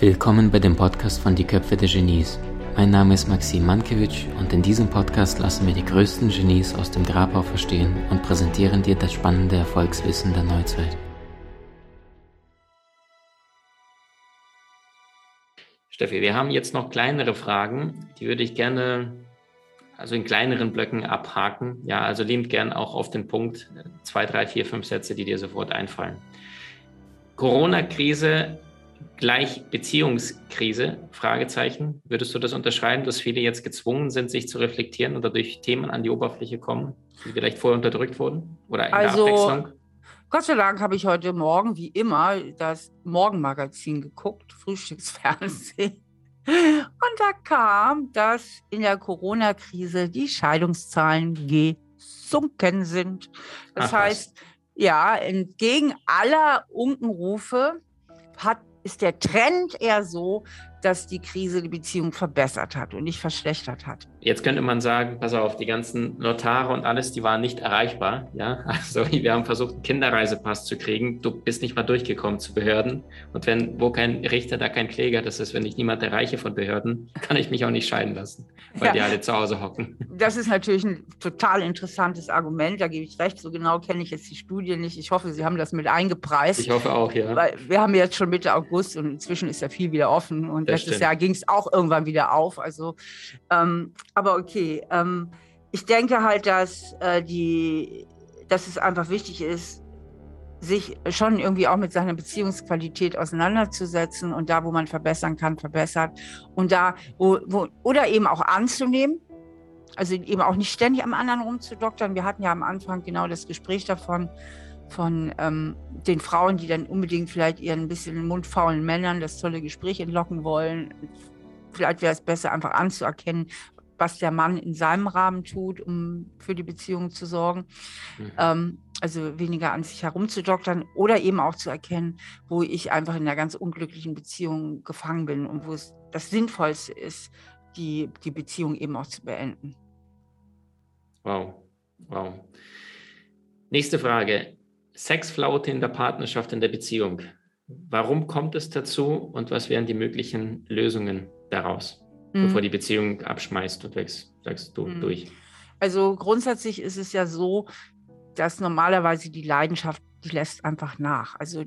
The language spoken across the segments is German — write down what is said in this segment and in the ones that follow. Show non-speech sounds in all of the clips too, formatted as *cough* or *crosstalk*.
Willkommen bei dem Podcast von Die Köpfe der Genies. Mein Name ist Maxim Mankewitsch und in diesem Podcast lassen wir die größten Genies aus dem Grabau verstehen und präsentieren dir das spannende Erfolgswissen der Neuzeit. Steffi, wir haben jetzt noch kleinere Fragen, die würde ich gerne also in kleineren Blöcken abhaken. Ja, also liebend gern auch auf den Punkt zwei, drei, vier, fünf Sätze, die dir sofort einfallen. Corona-Krise gleich Beziehungskrise? Fragezeichen. Würdest du das unterschreiben, dass viele jetzt gezwungen sind, sich zu reflektieren oder durch Themen an die Oberfläche kommen, die vielleicht vorher unterdrückt wurden? Oder in also, der Abwechslung? Gott sei Dank habe ich heute Morgen, wie immer, das Morgenmagazin geguckt, *laughs* Frühstücksfernsehen. Und da kam, dass in der Corona-Krise die Scheidungszahlen gesunken sind. Das Ach, heißt, ja, entgegen aller Unkenrufe hat, ist der Trend eher so, dass die Krise die Beziehung verbessert hat und nicht verschlechtert hat. Jetzt könnte man sagen, pass auf, die ganzen Notare und alles, die waren nicht erreichbar. Ja, *laughs* also wir haben versucht, einen Kinderreisepass zu kriegen. Du bist nicht mal durchgekommen zu Behörden. Und wenn, wo kein Richter, da kein Kläger, das ist, wenn ich niemand erreiche von Behörden, *laughs* kann ich mich auch nicht scheiden lassen, weil ja. die alle zu Hause hocken. Das ist natürlich ein total interessantes Argument, da gebe ich recht. So genau kenne ich jetzt die Studie nicht. Ich hoffe, Sie haben das mit eingepreist. Ich hoffe auch, ja. Weil wir haben jetzt schon Mitte August und inzwischen ist ja viel wieder offen. Und letztes stimmt. Jahr ging es auch irgendwann wieder auf. Also ähm, aber okay, ähm, ich denke halt, dass, äh, die, dass es einfach wichtig ist, sich schon irgendwie auch mit seiner Beziehungsqualität auseinanderzusetzen und da, wo man verbessern kann, verbessert. Und da, wo, wo, oder eben auch anzunehmen, also eben auch nicht ständig am anderen rumzudoktern. Wir hatten ja am Anfang genau das Gespräch davon, von ähm, den Frauen, die dann unbedingt vielleicht ihren ein bisschen mundfaulen Männern das tolle Gespräch entlocken wollen. Vielleicht wäre es besser, einfach anzuerkennen, was der Mann in seinem Rahmen tut, um für die Beziehung zu sorgen. Mhm. Ähm, also weniger an sich herumzudoktern oder eben auch zu erkennen, wo ich einfach in einer ganz unglücklichen Beziehung gefangen bin und wo es das Sinnvollste ist, die, die Beziehung eben auch zu beenden. Wow, wow. Nächste Frage. Sexflaute in der Partnerschaft, in der Beziehung. Warum kommt es dazu und was wären die möglichen Lösungen daraus? mhm. bevor die Beziehung abschmeißt und wächst, sagst du mhm. durch? Also grundsätzlich ist es ja so, dass normalerweise die Leidenschaft, die lässt einfach nach. Also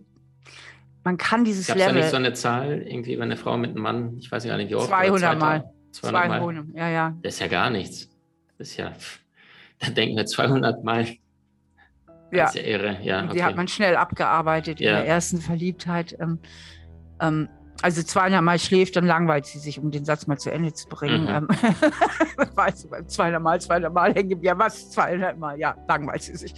man kann dieses Gab's Level... Gab es da nicht so eine Zahl, irgendwie, wenn eine Frau mit einem Mann, ich weiß gar nicht wie oft... 200 Mal. 200 Mal. 200, ja, ja. Das ist ja gar nichts. Das ist ja... Da denken wir 200 Mal. Ja. Das ist ja irre. Ja, okay. Die hat man schnell abgearbeitet ja. in der ersten Verliebtheit. Ähm, ähm, also zweimal schläft, dann langweilt sie sich, um den Satz mal zu Ende zu bringen. Mhm. Ähm, *laughs* weißt du, beim zweimal, zweimal hängen ja was, zweimal, ja, langweilt sie sich.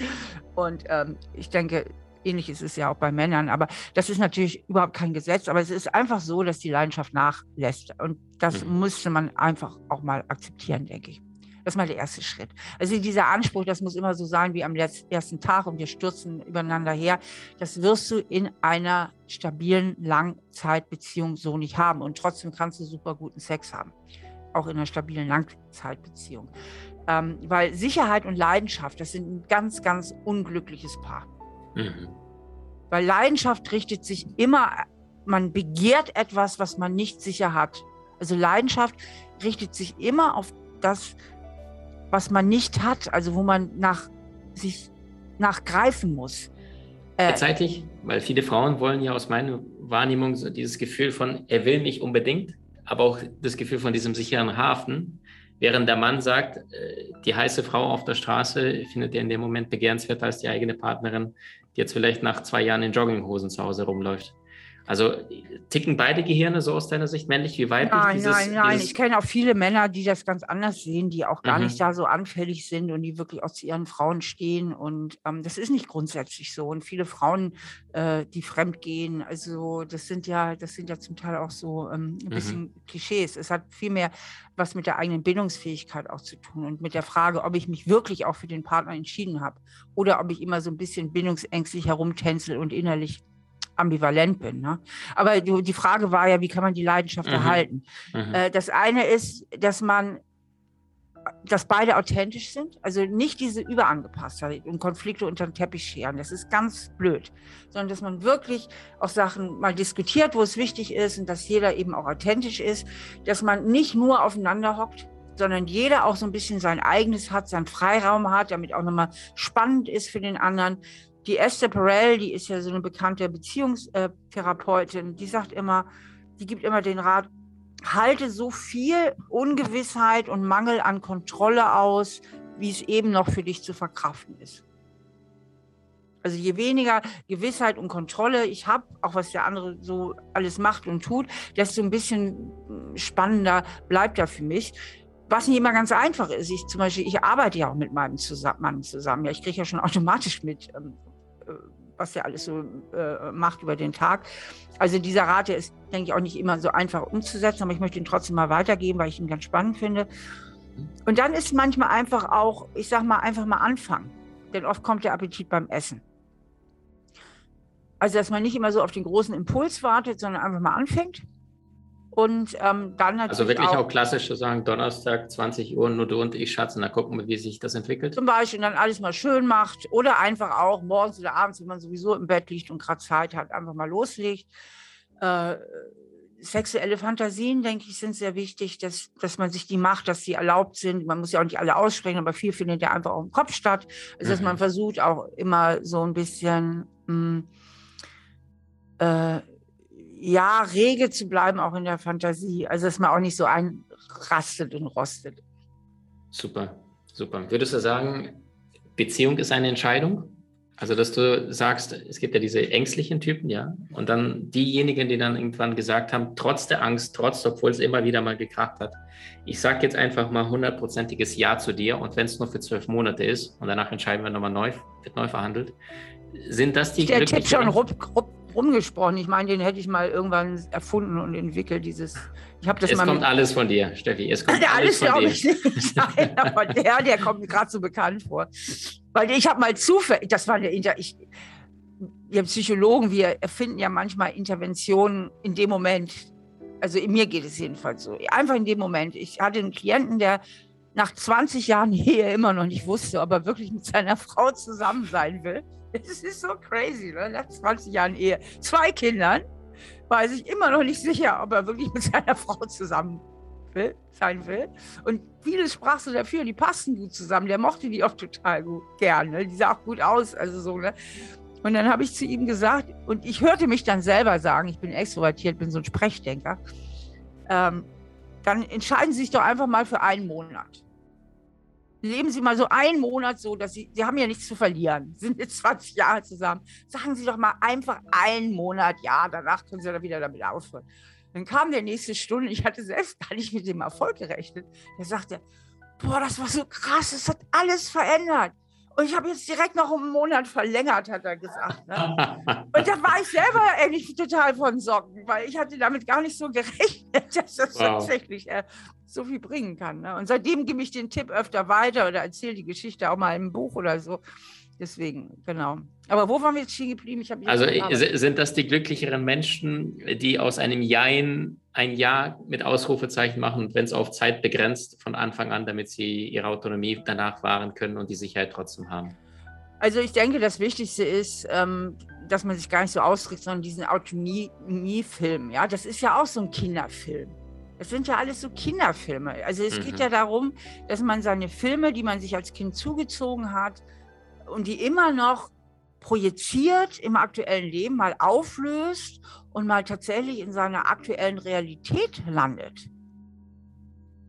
Und ähm, ich denke, ähnlich ist es ja auch bei Männern, aber das ist natürlich überhaupt kein Gesetz, aber es ist einfach so, dass die Leidenschaft nachlässt. Und das mhm. musste man einfach auch mal akzeptieren, denke ich. Das ist mal der erste Schritt. Also dieser Anspruch, das muss immer so sein wie am ersten Tag und wir stürzen übereinander her. Das wirst du in einer stabilen Langzeitbeziehung so nicht haben. Und trotzdem kannst du super guten Sex haben. Auch in einer stabilen Langzeitbeziehung. Ähm, weil Sicherheit und Leidenschaft, das sind ein ganz, ganz unglückliches Paar. Mhm. Weil Leidenschaft richtet sich immer, man begehrt etwas, was man nicht sicher hat. Also Leidenschaft richtet sich immer auf das, was man nicht hat, also wo man nach sich nachgreifen muss. Äh, Zeitlich, weil viele Frauen wollen ja aus meiner Wahrnehmung so dieses Gefühl von, er will mich unbedingt, aber auch das Gefühl von diesem sicheren Hafen, während der Mann sagt, äh, die heiße Frau auf der Straße findet er in dem Moment begehrenswerter als die eigene Partnerin, die jetzt vielleicht nach zwei Jahren in Jogginghosen zu Hause rumläuft. Also ticken beide Gehirne so aus deiner Sicht, männlich wie weiblich? Nein, dieses, nein, nein. Ich kenne auch viele Männer, die das ganz anders sehen, die auch gar mhm. nicht da so anfällig sind und die wirklich auch zu ihren Frauen stehen. Und ähm, das ist nicht grundsätzlich so. Und viele Frauen, äh, die fremd gehen, also das sind ja, das sind ja zum Teil auch so ähm, ein bisschen mhm. Klischees. Es hat vielmehr was mit der eigenen Bindungsfähigkeit auch zu tun und mit der Frage, ob ich mich wirklich auch für den Partner entschieden habe oder ob ich immer so ein bisschen bindungsängstlich herumtänzel und innerlich ambivalent bin. Ne? Aber die, die, Frage war ja, wie kann man die Leidenschaft mhm. erhalten? Mhm. Äh, das eine ist, dass man dass beide authentisch sind, also nicht diese Überangepasstheit und Konflikte unter den Teppich scheren, das ist ganz blöd, sondern dass man wirklich auch Sachen mal diskutiert, wo es wichtig ist und dass jeder eben auch authentisch ist, dass man nicht nur aufeinander hockt, sondern jeder auch so ein bisschen sein eigenes hat, seinen Freiraum hat, damit auch nochmal spannend ist für den anderen. Die Esther Perel, die ist ja so eine bekannte Beziehungstherapeutin, die sagt immer, die gibt immer den Rat, halte so viel Ungewissheit und Mangel an Kontrolle aus, wie es eben noch für dich zu verkraften ist. Also je weniger Gewissheit und Kontrolle ich habe, auch was der andere so alles macht und tut, desto ein bisschen spannender bleibt er für mich. Was nicht immer ganz einfach ist. Ich zum Beispiel, ich arbeite ja auch mit meinem Mann zusammen. Ja, ich kriege ja schon *laughs* automatisch mit, ähm, äh, was er alles so äh, macht über den Tag. Also dieser Rat, der ist, denke ich, auch nicht immer so einfach umzusetzen, aber ich möchte ihn trotzdem mal weitergeben, weil ich ihn ganz spannend finde. Und dann ist manchmal einfach auch, ich sag mal, einfach mal anfangen. Denn oft kommt der Appetit beim Essen. Also, dass man nicht immer so auf den großen Impuls wartet, sondern einfach mal anfängt und ähm, dann natürlich. Also wirklich auch, auch klassisch zu sagen, Donnerstag, 20 Uhr, nur du und ich, Schatz, und dann gucken wir, wie sich das entwickelt. Zum Beispiel dann alles mal schön macht oder einfach auch morgens oder abends, wenn man sowieso im Bett liegt und gerade Zeit hat, einfach mal loslegt. Äh, sexuelle Fantasien, denke ich, sind sehr wichtig, dass, dass man sich die macht, dass sie erlaubt sind. Man muss ja auch nicht alle aussprechen, aber viel findet ja einfach auch im Kopf statt. Also, dass mhm. man versucht auch immer so ein bisschen mh, hm, äh, ja, rege zu bleiben, auch in der Fantasie. Also, dass man auch nicht so einrastet und rostet. Super, super. Würdest du sagen, Beziehung ist eine Entscheidung? Also, dass du sagst, es gibt ja diese ängstlichen Typen, ja, und dann diejenigen, die dann irgendwann gesagt haben, trotz der Angst, trotz, obwohl es immer wieder mal gekracht hat, ich sage jetzt einfach mal hundertprozentiges Ja zu dir und wenn es nur für zwölf Monate ist und danach entscheiden wir nochmal neu, wird neu verhandelt, sind das die Der Tipp schon rup, rup, rumgesprochen. Ich meine, den hätte ich mal irgendwann erfunden und entwickelt. Dieses, ich habe das es mal kommt alles von dir, Steffi. Es kommt *laughs* alles, alles von dir. Ich nicht. *laughs* Nein, aber der, der kommt mir gerade so bekannt vor. Weil ich habe mal zufällig, das war der Inter, ich, wir Psychologen, wir erfinden ja manchmal Interventionen in dem Moment. Also in mir geht es jedenfalls so. Einfach in dem Moment. Ich hatte einen Klienten, der nach 20 Jahren Ehe immer noch nicht wusste, ob er wirklich mit seiner *laughs* Frau zusammen sein will. Es ist so crazy, ne? nach 20 Jahren Ehe. Zwei Kindern war sich immer noch nicht sicher, ob er wirklich mit seiner *laughs* Frau zusammen will, sein will. Und vieles sprach so dafür, die passten gut zusammen. Der mochte die auch total gut, gern. Ne? Die sah auch gut aus, also so. Ne? Und dann habe ich zu ihm gesagt, und ich hörte mich dann selber sagen, ich bin extrovertiert, bin so ein Sprechdenker, ähm, dann entscheiden Sie sich doch einfach mal für einen Monat leben Sie mal so einen Monat so, dass Sie, Sie haben ja nichts zu verlieren, *laughs* sind jetzt 20 Jahre zusammen. Sagen Sie doch mal einfach einen Monat, ja, danach können Sie dann wieder damit aufhören. Dann kam der nächste Stunde, ich hatte selbst gar nicht mit dem Erfolg gerechnet. Der sagte, boah, das war so krass, es hat alles verändert. Und ich habe jetzt direkt noch um einen Monat verlängert, hat er gesagt. Ne? *laughs* Und da war ich selber eigentlich total von Socken, weil ich hatte damit gar nicht so gerechnet, *laughs* dass das wow. tatsächlich äh, so viel bringen kann. Ne? Und seitdem gebe ich den Tipp öfter weiter oder erzähle die Geschichte auch mal im Buch oder so. Deswegen, genau. Aber wo waren wir jetzt stehen geblieben? Also sind das die glücklicheren Menschen, die aus einem Jein ein Ja mit Ausrufezeichen machen, wenn es auf Zeit begrenzt von Anfang an, damit sie ihre Autonomie danach wahren können und die Sicherheit trotzdem haben? Also ich denke, das Wichtigste ist, ähm, dass man sich gar nicht so ausdrückt, sondern diesen Autonomiefilm. Ja, das ist ja auch so ein Kinderfilm. Das sind ja alles so Kinderfilme. Also es mhm. geht ja darum, dass man seine Filme, die man sich als Kind zugezogen hat, und die immer noch projiziert im aktuellen Leben, mal auflöst und mal tatsächlich in seiner aktuellen Realität landet.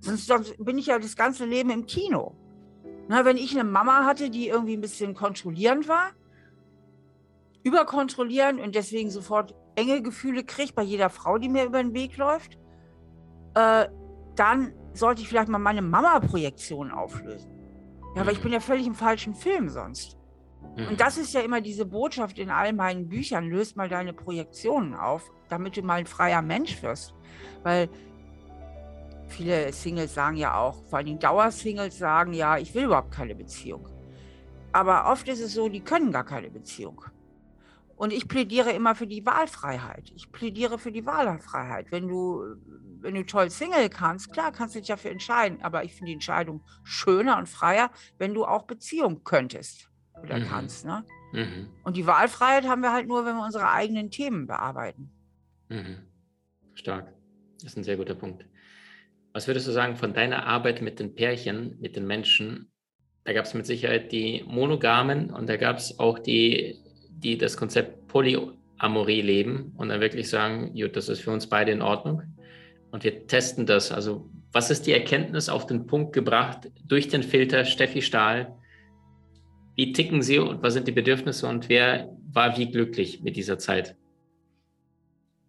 Sonst bin ich ja das ganze Leben im Kino. Na, wenn ich eine Mama hatte, die irgendwie ein bisschen kontrollierend war, überkontrollierend und deswegen sofort enge Gefühle kriegt bei jeder Frau, die mir über den Weg läuft, äh, dann sollte ich vielleicht mal meine Mama-Projektion auflösen. Ja, aber ich bin ja völlig im falschen Film sonst. Mhm. Und das ist ja immer diese Botschaft in all meinen Büchern. Löst mal deine Projektionen auf, damit du mal ein freier Mensch wirst. Weil viele Singles sagen ja auch, vor allem Dauersingles sagen ja, ich will überhaupt keine Beziehung. Aber oft ist es so, die können gar keine Beziehung. Und ich plädiere immer für die Wahlfreiheit. Ich plädiere für die Wahlfreiheit. Wenn du, wenn du toll Single kannst, klar, kannst du dich dafür entscheiden. Aber ich finde die Entscheidung schöner und freier, wenn du auch Beziehung könntest oder mhm. kannst. Ne? Mhm. Und die Wahlfreiheit haben wir halt nur, wenn wir unsere eigenen Themen bearbeiten. Mhm. Stark. Das ist ein sehr guter Punkt. Was würdest du sagen von deiner Arbeit mit den Pärchen, mit den Menschen? Da gab es mit Sicherheit die Monogamen und da gab es auch die, die das Konzept Polyamorie leben und dann wirklich sagen, gut, das ist für uns beide in Ordnung. Und wir testen das. Also was ist die Erkenntnis auf den Punkt gebracht durch den Filter Steffi Stahl? Wie ticken sie und was sind die Bedürfnisse und wer war wie glücklich mit dieser Zeit?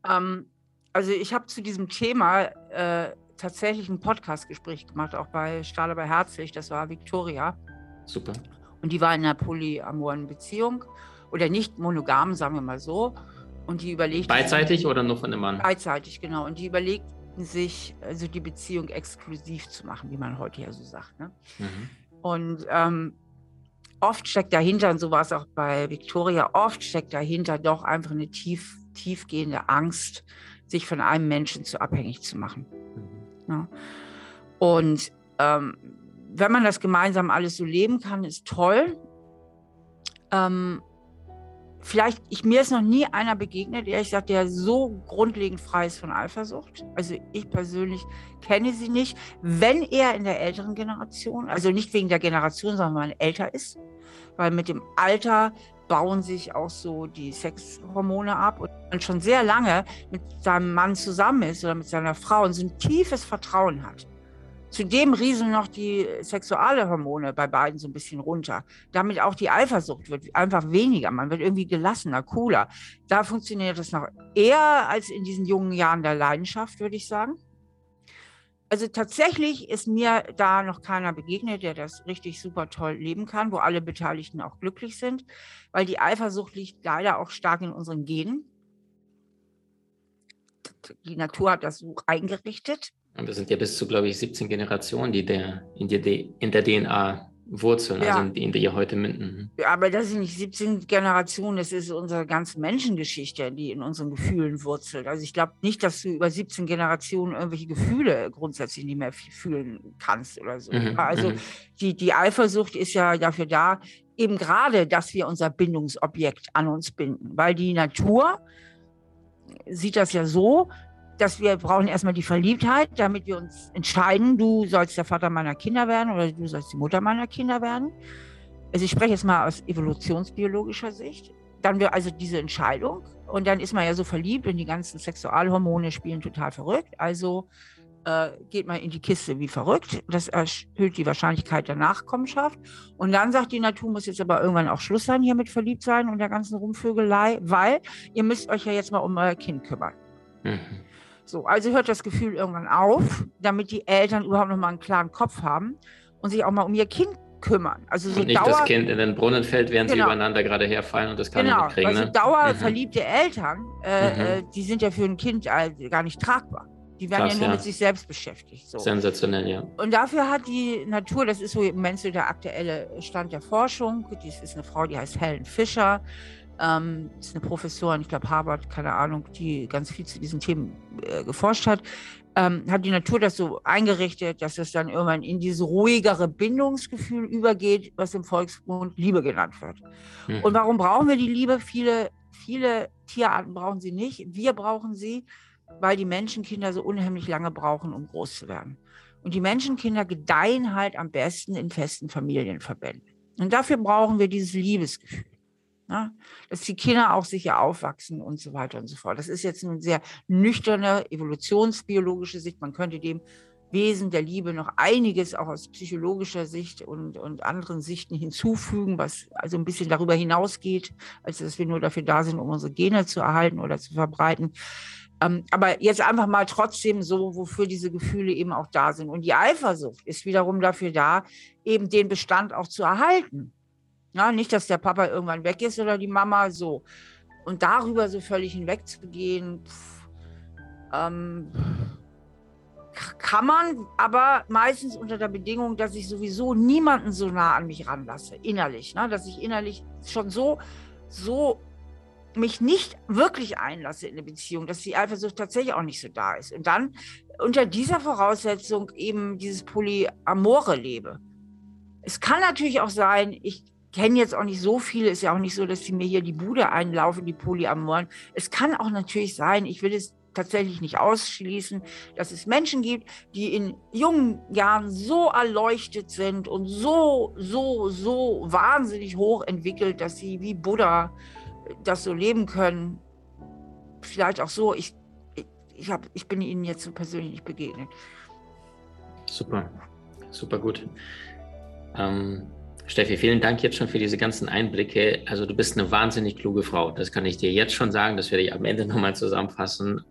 Ähm, also ich habe zu diesem Thema äh, tatsächlich ein Podcastgespräch gemacht, auch bei Stahle bei Herzlich, das war Victoria. Super. Und die war in einer polyamoren Beziehung oder nicht monogam, sagen wir mal so. Und die überlegten. Beidseitig oder nur von dem Mann? Beidseitig, genau. Und die überlegten sich, also die Beziehung exklusiv zu machen, wie man heute ja so sagt. Ne? Mhm. Und ähm, oft steckt dahinter, und so war es auch bei Victoria, oft steckt dahinter doch einfach eine tief, tiefgehende Angst, sich von einem Menschen zu abhängig zu machen. Mhm. Ja. Und ähm, wenn man das gemeinsam alles so leben kann, ist toll. Ähm, vielleicht, ich, mir ist noch nie einer begegnet, ehrlich gesagt, der so grundlegend frei ist von Eifersucht. Also ich persönlich kenne sie nicht. Wenn er in der älteren Generation, also nicht wegen der Generation, sondern weil er älter ist, weil mit dem Alter bauen sich auch so die Sexhormone ab und man schon sehr lange mit seinem Mann zusammen ist oder mit seiner Frau und so ein tiefes Vertrauen hat. Zudem rieseln noch die Sexualhormone bei beiden so ein bisschen runter. Damit auch die Eifersucht wird einfach weniger. Man wird irgendwie gelassener, cooler. Da funktioniert das noch eher als in diesen jungen Jahren der Leidenschaft, würde ich sagen also tatsächlich ist mir da noch keiner begegnet, der das richtig super toll leben kann, wo alle Beteiligten auch glücklich sind, weil die Eifersucht liegt leider auch stark in unseren Genen. Die Natur hat das so eingerichtet. Und das sind ja bis zu, glaube ich, 17 Generationen, die der, in, der, in der DNA Wurzeln, ja. also in die wir heute münden. Ja, aber das sind nicht 17 Generationen, das ist unsere ganze Menschengeschichte, die in unseren Gefühlen wurzelt. Also ich glaube nicht, dass du über 17 Generationen irgendwelche Gefühle grundsätzlich nicht mehr fühlen kannst oder so. Mhm. Also mhm. die, die Eifersucht ist ja dafür da, eben gerade, dass wir unser Bindungsobjekt an uns binden, weil die Natur sieht das ja so, dass wir brauchen erstmal die Verliebtheit, damit wir uns entscheiden, du sollst der Vater meiner Kinder werden oder du sollst die Mutter meiner Kinder werden. Also ich spreche jetzt mal aus evolutionsbiologischer Sicht. Dann wir also diese Entscheidung und dann ist man ja so verliebt und die ganzen Sexualhormone spielen total verrückt. Also äh, geht man in die Kiste wie verrückt. Das erhöht die Wahrscheinlichkeit der Nachkommenschaft. Und dann sagt die Natur, muss jetzt aber irgendwann auch Schluss sein hier mit verliebt sein und der ganzen Rumvögelei, weil ihr müsst euch ja jetzt mal um euer Kind kümmern. Mhm. So, also hört das Gefühl irgendwann auf, damit die Eltern überhaupt noch mal einen klaren Kopf haben und sich auch mal um ihr Kind kümmern. Also so und nicht Dauer, das Kind in den Brunnen fällt, während genau. sie übereinander gerade herfallen und das kann genau, nicht kriegen. Also ne? dauerverliebte mhm. Eltern, äh, mhm. Äh, die sind ja für ein Kind äh, gar nicht tragbar. Die werden Krass, ja nur ja. mit sich selbst beschäftigt. So. Sensationell, ja. Und dafür hat die Natur, das ist so im Moment so der aktuelle Stand der Forschung, dies ist eine Frau, die heißt Helen Fischer, ähm, ist eine Professorin, ich glaube Harvard, keine Ahnung, die ganz viel zu diesen Themen äh, geforscht hat. Ähm, hat die Natur das so eingerichtet, dass es dann irgendwann in dieses ruhigere Bindungsgefühl übergeht, was im Volksmund Liebe genannt wird. Mhm. Und warum brauchen wir die Liebe? Viele, viele Tierarten brauchen sie nicht. Wir brauchen sie, weil die Menschenkinder so unheimlich lange brauchen, um groß zu werden. Und die Menschenkinder gedeihen halt am besten in festen Familienverbänden. Und dafür brauchen wir dieses Liebesgefühl. Ne? Dass die Kinder auch sicher aufwachsen und so weiter und so fort. Das ist jetzt eine sehr nüchterne evolutionsbiologische Sicht. Man könnte dem Wesen der Liebe noch einiges auch aus psychologischer Sicht und, und anderen Sichten hinzufügen, was also ein bisschen darüber hinausgeht, als dass wir nur dafür da sind, um unsere Gene zu erhalten oder zu verbreiten. Ähm, aber jetzt einfach mal trotzdem so, wofür diese Gefühle eben auch da sind. Und die Eifersucht ist wiederum dafür da, eben den Bestand auch zu erhalten. Ja, nicht, dass der Papa irgendwann weg ist oder die Mama so. Und darüber so völlig hinwegzugehen, ähm, kann man, aber meistens unter der Bedingung, dass ich sowieso niemanden so nah an mich ranlasse, innerlich. Ne? Dass ich innerlich schon so, so mich nicht wirklich einlasse in eine Beziehung, dass die Eifersucht tatsächlich auch nicht so da ist. Und dann unter dieser Voraussetzung eben dieses Polyamore lebe. Es kann natürlich auch sein, ich kenne jetzt auch nicht so viele, ist ja auch nicht so, dass sie mir hier die Bude einlaufen, die Polyamoren. Es kann auch natürlich sein, ich will es tatsächlich nicht ausschließen, dass es Menschen gibt, die in jungen Jahren so erleuchtet sind und so, so, so wahnsinnig hoch entwickelt, dass sie wie Buddha das so leben können. Vielleicht auch so. Ich, ich, hab, ich bin ihnen jetzt so persönlich nicht begegnet. Super, super gut. Ähm, Steffi, vielen Dank jetzt schon für diese ganzen Einblicke. Also du bist eine wahnsinnig kluge Frau. Das kann ich dir jetzt schon sagen. Das werde ich am Ende *laughs* nochmal zusammenfassen.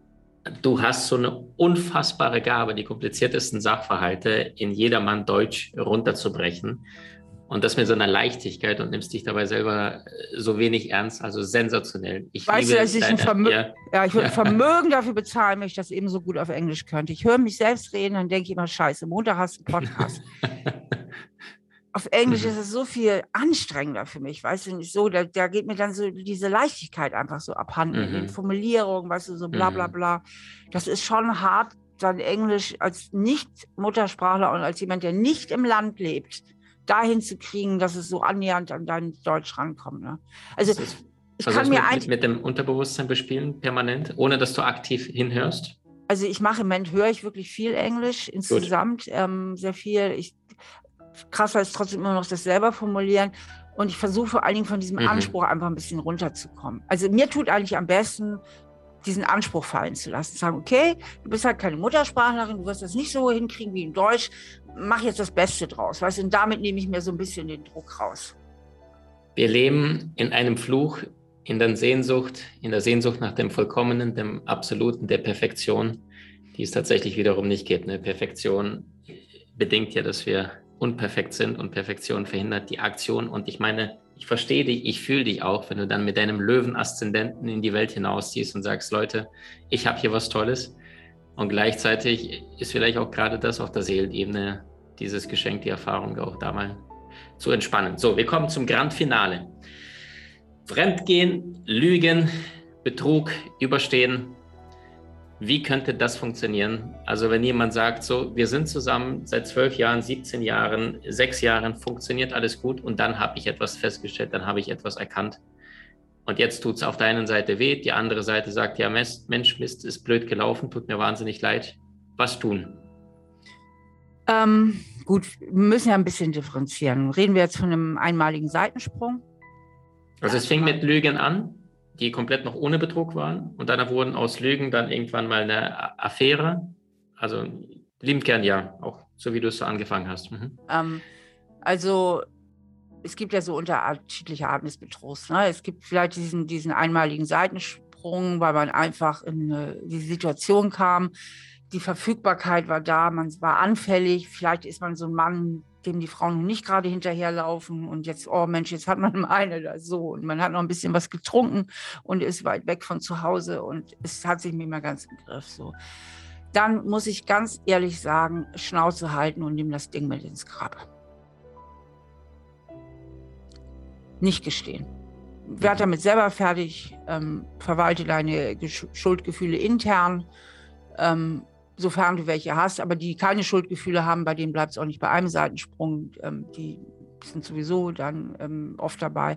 Du hast so eine unfassbare Gabe, die kompliziertesten Sachverhalte in jedermann Deutsch runterzubrechen. Und das mit so einer Leichtigkeit und nimmst dich dabei selber äh, so wenig ernst, also sensationell. Ich weißt du, dass ich, ein Vermö ja. ja, ich würde *laughs* Vermögen dafür bezahlen, wenn ich das eben so gut auf Englisch könnte. Ich höre mich selbst reden, dann denke ich immer, scheiße, Montag hast du einen Podcast. *laughs* auf Englisch mhm. ist es so viel anstrengender für mich, weißt du, nicht so, da, da geht mir dann so diese Leichtigkeit einfach so abhanden, mhm. in den Formulierungen, weißt du, so bla bla mhm. bla. Das ist schon hart, dann Englisch als Nicht-Muttersprachler und als jemand, der nicht im Land lebt, dahin zu kriegen, dass es so annähernd an dein Deutsch rankommt. Ne? Also ist, ich kann mir mit, mit dem Unterbewusstsein bespielen, permanent, ohne dass du aktiv hinhörst? Also ich mache im Moment, höre ich wirklich viel Englisch insgesamt, ähm, sehr viel. Ich, krasser ist trotzdem immer noch das selber formulieren. Und ich versuche vor allen Dingen von diesem mhm. Anspruch einfach ein bisschen runterzukommen. Also mir tut eigentlich am besten, diesen Anspruch fallen zu lassen. Sagen, okay, du bist halt keine Muttersprachlerin, du wirst das nicht so hinkriegen wie in Deutsch, mach jetzt das Beste draus. Weißt? Und damit nehme ich mir so ein bisschen den Druck raus. Wir leben in einem Fluch, in der Sehnsucht, in der Sehnsucht nach dem Vollkommenen, dem Absoluten, der Perfektion, die es tatsächlich wiederum nicht gibt. Eine Perfektion bedingt ja, dass wir unperfekt sind und Perfektion verhindert die Aktion. Und ich meine, ich verstehe dich, ich fühle dich auch, wenn du dann mit deinem Löwen-Aszendenten in die Welt hinausziehst und sagst, Leute, ich habe hier was Tolles. Und gleichzeitig ist vielleicht auch gerade das auf der Seelenebene dieses Geschenk, die Erfahrung auch da mal zu entspannen. So, wir kommen zum Grand Finale. Fremdgehen, Lügen, Betrug, Überstehen. Wie könnte das funktionieren? Also wenn jemand sagt, so, wir sind zusammen seit zwölf Jahren, 17 Jahren, sechs Jahren, funktioniert alles gut und dann habe ich etwas festgestellt, dann habe ich etwas erkannt und jetzt tut es auf der einen Seite weh, die andere Seite sagt, ja, Mensch, Mist, ist blöd gelaufen, tut mir wahnsinnig leid. Was tun? Ähm, gut, wir müssen ja ein bisschen differenzieren. Reden wir jetzt von einem einmaligen Seitensprung? Also es fing mit Lügen an, die komplett noch ohne Betrug waren. Und dann wurden aus Lügen dann irgendwann mal eine Affäre. Also liebend gern ja, auch so wie du es so angefangen hast. Mhm. Ähm, also es gibt ja so unterschiedliche Arten des Betrugs. Ne? Es gibt vielleicht diesen, diesen einmaligen Seitensprung, weil man einfach in äh, die Situation kam. Die Verfügbarkeit war da, man war anfällig. Vielleicht ist man so ein Mann, dem die Frauen nicht gerade hinterherlaufen und jetzt, oh Mensch, jetzt hat man eine da so und man hat noch ein bisschen was getrunken und ist weit weg von zu Hause und es hat sich nicht mehr ganz im Griff so. Dann muss ich ganz ehrlich sagen, Schnauze halten und nimm das Ding mit ins Grab. nicht gestehen. Werd damit selber fertig, ähm, verwalte deine Schuldgefühle intern, ähm, sofern du welche hast, aber die keine Schuldgefühle haben, bei denen bleibt es auch nicht bei einem Seitensprung. Ähm, die sind sowieso dann ähm, oft dabei.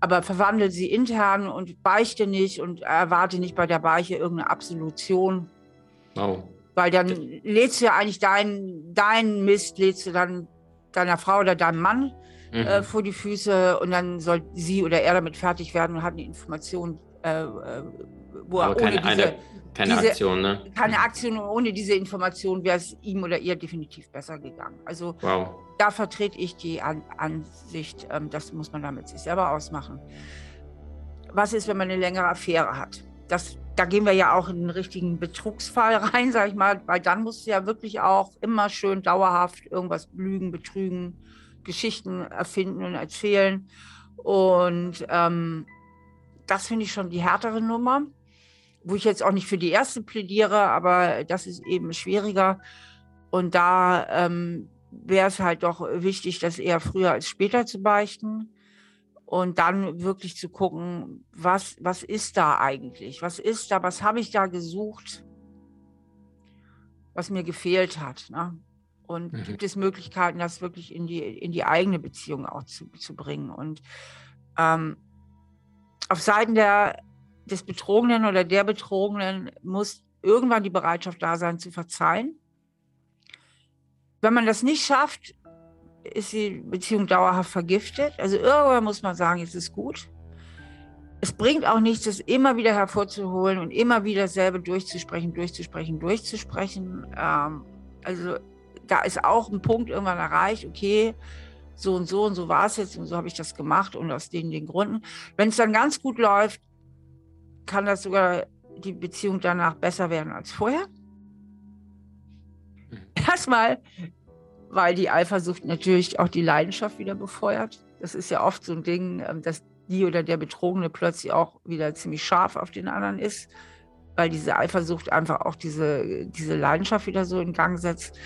Aber verwandle sie intern und beichte nicht und erwarte nicht bei der Beiche irgendeine Absolution. Oh. Weil dann lädst du ja eigentlich deinen dein Mist, lädst du dann deiner Frau oder deinem Mann mhm. äh, vor die Füße und dann soll sie oder er damit fertig werden und hat eine Information, äh, wo Aber er ohne keine, diese, eine, keine diese, Aktion, ne? Keine Aktion, ohne diese Information wäre es ihm oder ihr definitiv besser gegangen. Also wow. da vertrete ich die An Ansicht, ähm, das muss man damit sich selber ausmachen. Was ist, wenn man eine längere Affäre hat? Das, da gehen wir ja auch in einen richtigen Betrugsfall *laughs* rein, sag ich mal, weil dann musst du ja wirklich auch immer schön dauerhaft irgendwas lügen, betrügen, Geschichten erfinden und erzählen. Und ähm, das finde ich schon die härtere Nummer, wo ich jetzt auch nicht für die erste plädiere, aber das ist eben schwieriger. Und da ähm, wäre es halt doch wichtig, das eher früher als später zu beichten. und dann wirklich zu gucken, was, was ist da eigentlich? Was ist da? Was habe ich da gesucht, was mir gefehlt hat? Ne? Und mhm. gibt es Möglichkeiten, das wirklich in die, in die eigene Beziehung auch zu, zu bringen? Und ähm, auf Seiten der, des Betrogenen oder der Betrogenen muss irgendwann die Bereitschaft da sein, zu verzeihen. Wenn man das nicht schafft, ist die Beziehung dauerhaft vergiftet. Also irgendwann muss man sagen, es ist gut. Es bringt auch nichts, das immer wieder hervorzuholen und immer wieder dasselbe durchzusprechen, durchzusprechen, durchzusprechen. Ähm, also da ist auch ein Punkt irgendwann erreicht, okay, so und so und so war es jetzt und so habe ich das gemacht und aus den, den Gründen. Wenn es dann ganz gut läuft, kann das sogar die Beziehung danach besser werden als vorher. Mhm. Erstmal weil die Eifersucht natürlich auch die Leidenschaft wieder befeuert. Das ist ja oft so ein Ding, ähm, dass die oder der Betrogene plötzlich auch wieder ziemlich scharf auf den anderen ist, weil diese Eifersucht einfach auch diese, diese Leidenschaft wieder so in Gang setzt.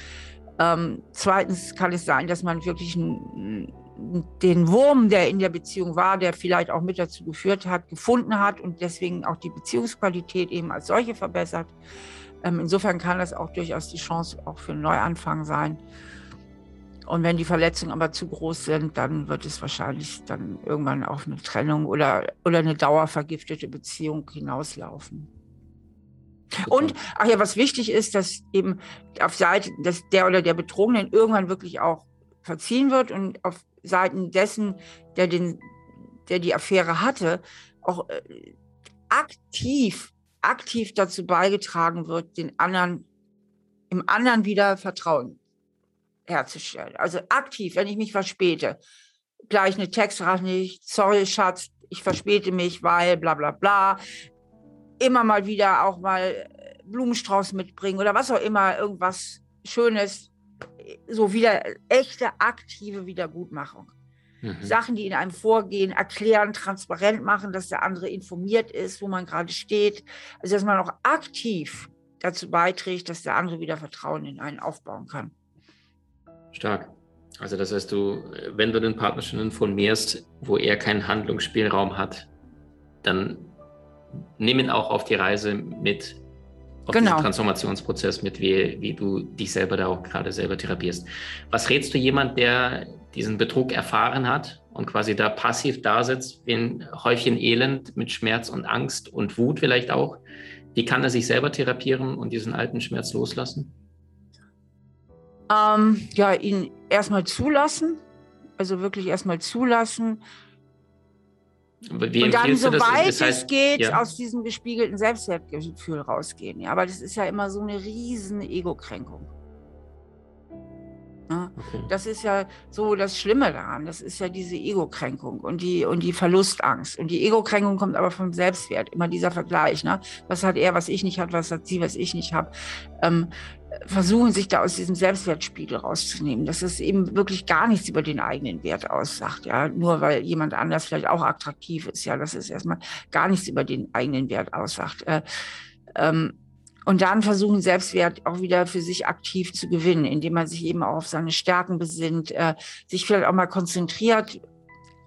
Ähm, zweitens kann es sein, dass man wirklich einen, den Wurm, der in der Beziehung war, der vielleicht auch mit dazu geführt hat, gefunden hat und deswegen auch die Beziehungsqualität eben als solche verbessert. Ähm, insofern kann das auch durchaus die Chance auch für einen Neuanfang sein. Und wenn die Verletzungen aber zu groß sind, dann wird es wahrscheinlich dann irgendwann auf eine Trennung oder, oder eine dauervergiftete Beziehung hinauslaufen. Und, ach ja, was wichtig ist, dass eben auf Seite des, der oder der Betrogenen irgendwann wirklich auch verziehen wird und auf Seiten dessen, der, den, der die Affäre hatte, auch äh, aktiv, aktiv dazu beigetragen wird, den anderen, im anderen wieder Vertrauen herzustellen. Also aktiv, wenn ich mich verspäte. Gleich eine Textrache nicht, sorry Schatz, ich verspäte mich, weil bla bla bla. Immer mal wieder auch mal Blumenstrauß mitbringen oder was auch immer, irgendwas Schönes. So wieder echte aktive Wiedergutmachung. Mhm. Sachen, die in einem vorgehen, erklären, transparent machen, dass der andere informiert ist, wo man gerade steht. Also, dass man auch aktiv dazu beiträgt, dass der andere wieder Vertrauen in einen aufbauen kann. Stark. Also das heißt, du, wenn du den Partner schon informierst, wo er keinen Handlungsspielraum hat, dann nimm ihn auch auf die Reise mit, auf genau. diesen Transformationsprozess mit, wie, wie du dich selber da auch gerade selber therapierst. Was rätst du jemand, der diesen Betrug erfahren hat und quasi da passiv da sitzt, wie ein Häufchen Elend mit Schmerz und Angst und Wut vielleicht auch? Wie kann er sich selber therapieren und diesen alten Schmerz loslassen? Ähm, ja, ihn erstmal zulassen, also wirklich erstmal zulassen. Wie und dann, soweit das heißt, es geht, ja. aus diesem gespiegelten Selbstwertgefühl rausgehen. Ja, aber das ist ja immer so eine riesen Ego-Kränkung. Ne? Okay. Das ist ja so das Schlimme daran. Das ist ja diese Ego-Kränkung und die, und die Verlustangst. Und die Ego-Kränkung kommt aber vom Selbstwert. Immer dieser Vergleich. Ne? Was hat er, was ich nicht habe, was hat sie, was ich nicht habe. Ähm, versuchen, sich da aus diesem Selbstwertspiegel rauszunehmen, dass es eben wirklich gar nichts über den eigenen Wert aussagt, ja, nur weil jemand anders vielleicht auch attraktiv ist, ja, dass es erstmal gar nichts über den eigenen Wert aussagt. Äh, ähm, und dann versuchen, Selbstwert auch wieder für sich aktiv zu gewinnen, indem man sich eben auch auf seine Stärken besinnt, äh, sich vielleicht auch mal konzentriert,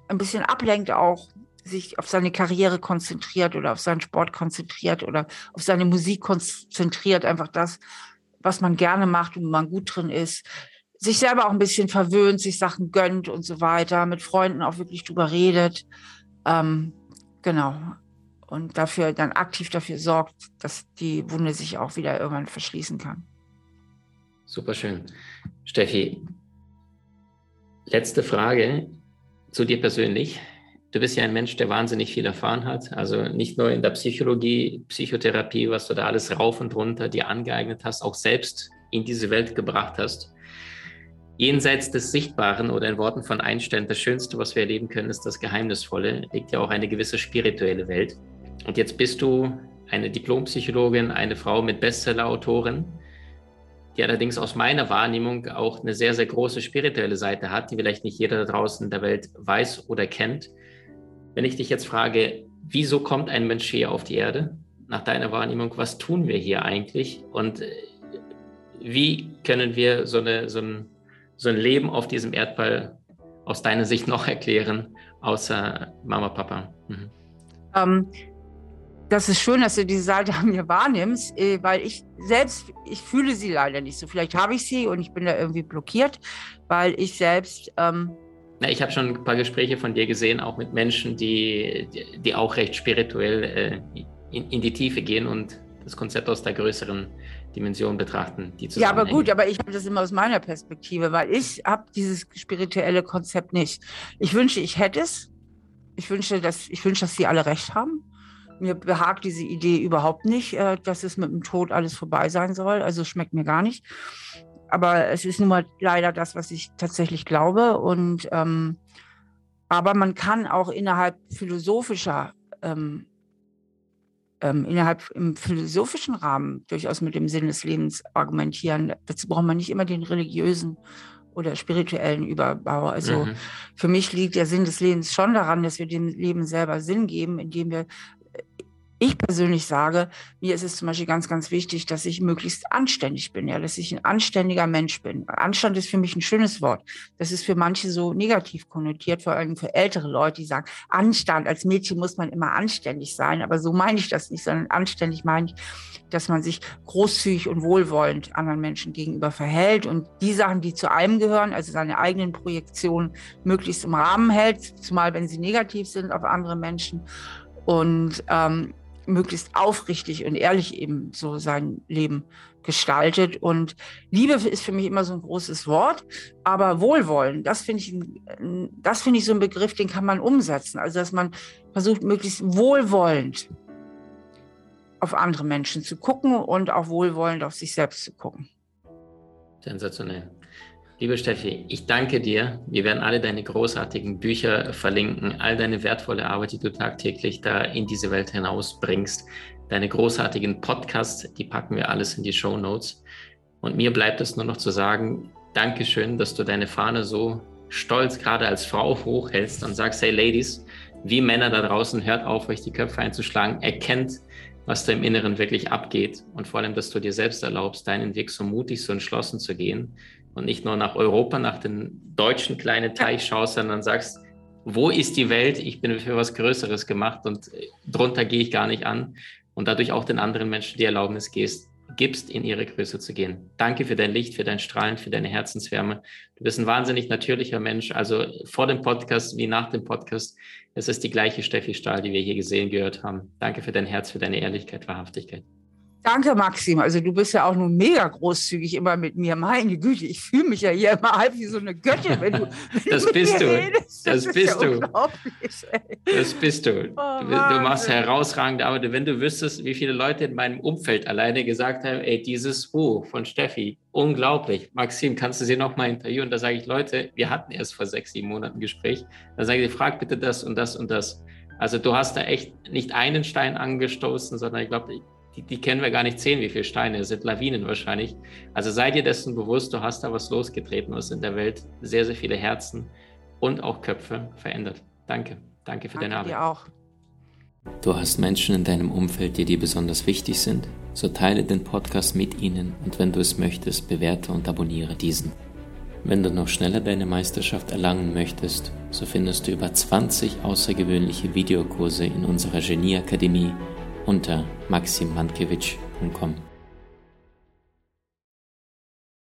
ein bisschen ablenkt auch, sich auf seine Karriere konzentriert oder auf seinen Sport konzentriert oder auf seine Musik konzentriert, einfach das, was man gerne macht und man gut drin ist, sich selber auch ein bisschen verwöhnt, sich Sachen gönnt und so weiter, mit Freunden auch wirklich drüber redet. Ähm, genau und dafür dann aktiv dafür sorgt, dass die Wunde sich auch wieder irgendwann verschließen kann. Super schön. Steffi, letzte Frage zu dir persönlich. Du bist ja ein Mensch, der wahnsinnig viel erfahren hat. Also nicht nur in der Psychologie, Psychotherapie, was du da alles rauf und runter dir angeeignet hast, auch selbst in diese Welt gebracht hast. Jenseits des Sichtbaren oder in Worten von Einstein, das Schönste, was wir erleben können, ist das Geheimnisvolle, liegt ja auch eine gewisse spirituelle Welt. Und jetzt bist du eine Diplompsychologin, eine Frau mit Bestseller-Autorin, die allerdings aus meiner Wahrnehmung auch eine sehr, sehr große spirituelle Seite hat, die vielleicht nicht jeder da draußen in der Welt weiß oder kennt. Wenn ich dich jetzt frage, wieso kommt ein Mensch hier auf die Erde? Nach deiner Wahrnehmung, was tun wir hier eigentlich? Und äh, wie können wir so, eine, so, ein, so ein Leben auf diesem Erdball aus deiner Sicht noch erklären, außer Mama, Papa? Mhm. Ähm, das ist schön, dass du diese Seite an mir wahrnimmst, äh, weil ich selbst, ich fühle sie leider nicht so. Vielleicht habe ich sie und ich bin da irgendwie blockiert, weil ich selbst. Ähm Na, ich habe schon ein paar Gespräche von dir gesehen, auch mit Menschen, die, die auch recht spirituell äh, in, in die Tiefe gehen und das Konzept aus der größeren Dimension betrachten. Die ja, aber gut, aber ich habe das immer aus meiner Perspektive, weil ich habe dieses spirituelle Konzept nicht. Ich wünsche, ich hätte es. Ich wünsche, dass, ich wünsche, dass sie alle recht haben. Mir behagt diese Idee überhaupt nicht, äh, dass es mit dem Tod alles vorbei sein soll. Also schmeckt mir gar nicht. Aber es ist nun mal leider das, was ich tatsächlich glaube. Und ähm, aber man kann auch innerhalb philosophischer ähm, ähm, innerhalb im philosophischen Rahmen durchaus mit dem Sinn des Lebens argumentieren. Dazu braucht man nicht immer den religiösen oder spirituellen Überbau. Also mhm. für mich liegt der Sinn des Lebens schon daran, dass wir dem Leben selber Sinn geben, indem wir ich persönlich sage, mir ist es zum Beispiel ganz, ganz wichtig, dass ich möglichst anständig bin, ja, dass ich ein anständiger Mensch bin. Anstand ist für mich ein schönes Wort. Das ist für manche so negativ konnotiert, vor allem für ältere Leute, die sagen, Anstand, als Mädchen muss man immer anständig sein. Aber so meine ich das nicht, sondern anständig meine ich, dass man sich großzügig und wohlwollend anderen Menschen gegenüber verhält und die Sachen, die zu einem gehören, also seine eigenen Projektionen, möglichst im Rahmen hält, zumal wenn sie negativ sind auf andere Menschen. Und ähm, möglichst aufrichtig und ehrlich eben so sein Leben gestaltet. Und Liebe ist für mich immer so ein großes Wort, aber Wohlwollen, das finde ich, das finde ich so ein Begriff, den kann man umsetzen. Also, dass man versucht, möglichst wohlwollend auf andere Menschen zu gucken und auch wohlwollend auf sich selbst zu gucken. Sensationell. Liebe Steffi, ich danke dir. Wir werden alle deine großartigen Bücher verlinken, all deine wertvolle Arbeit, die du tagtäglich da in diese Welt hinausbringst, deine großartigen Podcasts, die packen wir alles in die Show Notes. Und mir bleibt es nur noch zu sagen, Dankeschön, dass du deine Fahne so stolz gerade als Frau hochhältst und sagst, hey Ladies, wie Männer da draußen, hört auf, euch die Köpfe einzuschlagen, erkennt, was da im Inneren wirklich abgeht und vor allem, dass du dir selbst erlaubst, deinen Weg so mutig, so entschlossen zu gehen und nicht nur nach Europa, nach den deutschen kleinen Teich schaust, sondern sagst, wo ist die Welt? Ich bin für was Größeres gemacht und drunter gehe ich gar nicht an und dadurch auch den anderen Menschen die Erlaubnis gehst, gibst, in ihre Größe zu gehen. Danke für dein Licht, für dein Strahlen, für deine Herzenswärme. Du bist ein wahnsinnig natürlicher Mensch. Also vor dem Podcast wie nach dem Podcast. Es ist die gleiche Steffi Stahl, die wir hier gesehen, gehört haben. Danke für dein Herz, für deine Ehrlichkeit, Wahrhaftigkeit. Danke, Maxim. Also du bist ja auch nur mega großzügig immer mit mir. Meine Güte, ich fühle mich ja hier immer halb wie so eine Göttin, wenn du. *laughs* Wenn das, du bist du. Redest. das, das bist ja du. Das bist du. Oh, du. du. machst herausragende Arbeit. Wenn du wüsstest, wie viele Leute in meinem Umfeld alleine gesagt haben, ey, dieses Buch von Steffi, unglaublich. Maxim, kannst du sie nochmal interviewen? Da sage ich, Leute, wir hatten erst vor sechs, sieben Monaten ein Gespräch. Da sage ich, frag bitte das und das und das. Also du hast da echt nicht einen Stein angestoßen, sondern ich glaube, die, die kennen wir gar nicht zählen, wie viele Steine, es sind Lawinen wahrscheinlich. Also sei dir dessen bewusst, du hast da was losgetreten, was in der Welt sehr, sehr viele Herzen und auch Köpfe verändert. Danke, danke für danke deine Arbeit. Dir auch. Du hast Menschen in deinem Umfeld, die dir besonders wichtig sind? So teile den Podcast mit ihnen und wenn du es möchtest, bewerte und abonniere diesen. Wenn du noch schneller deine Meisterschaft erlangen möchtest, so findest du über 20 außergewöhnliche Videokurse in unserer Genieakademie unter maximmankiewicz.com.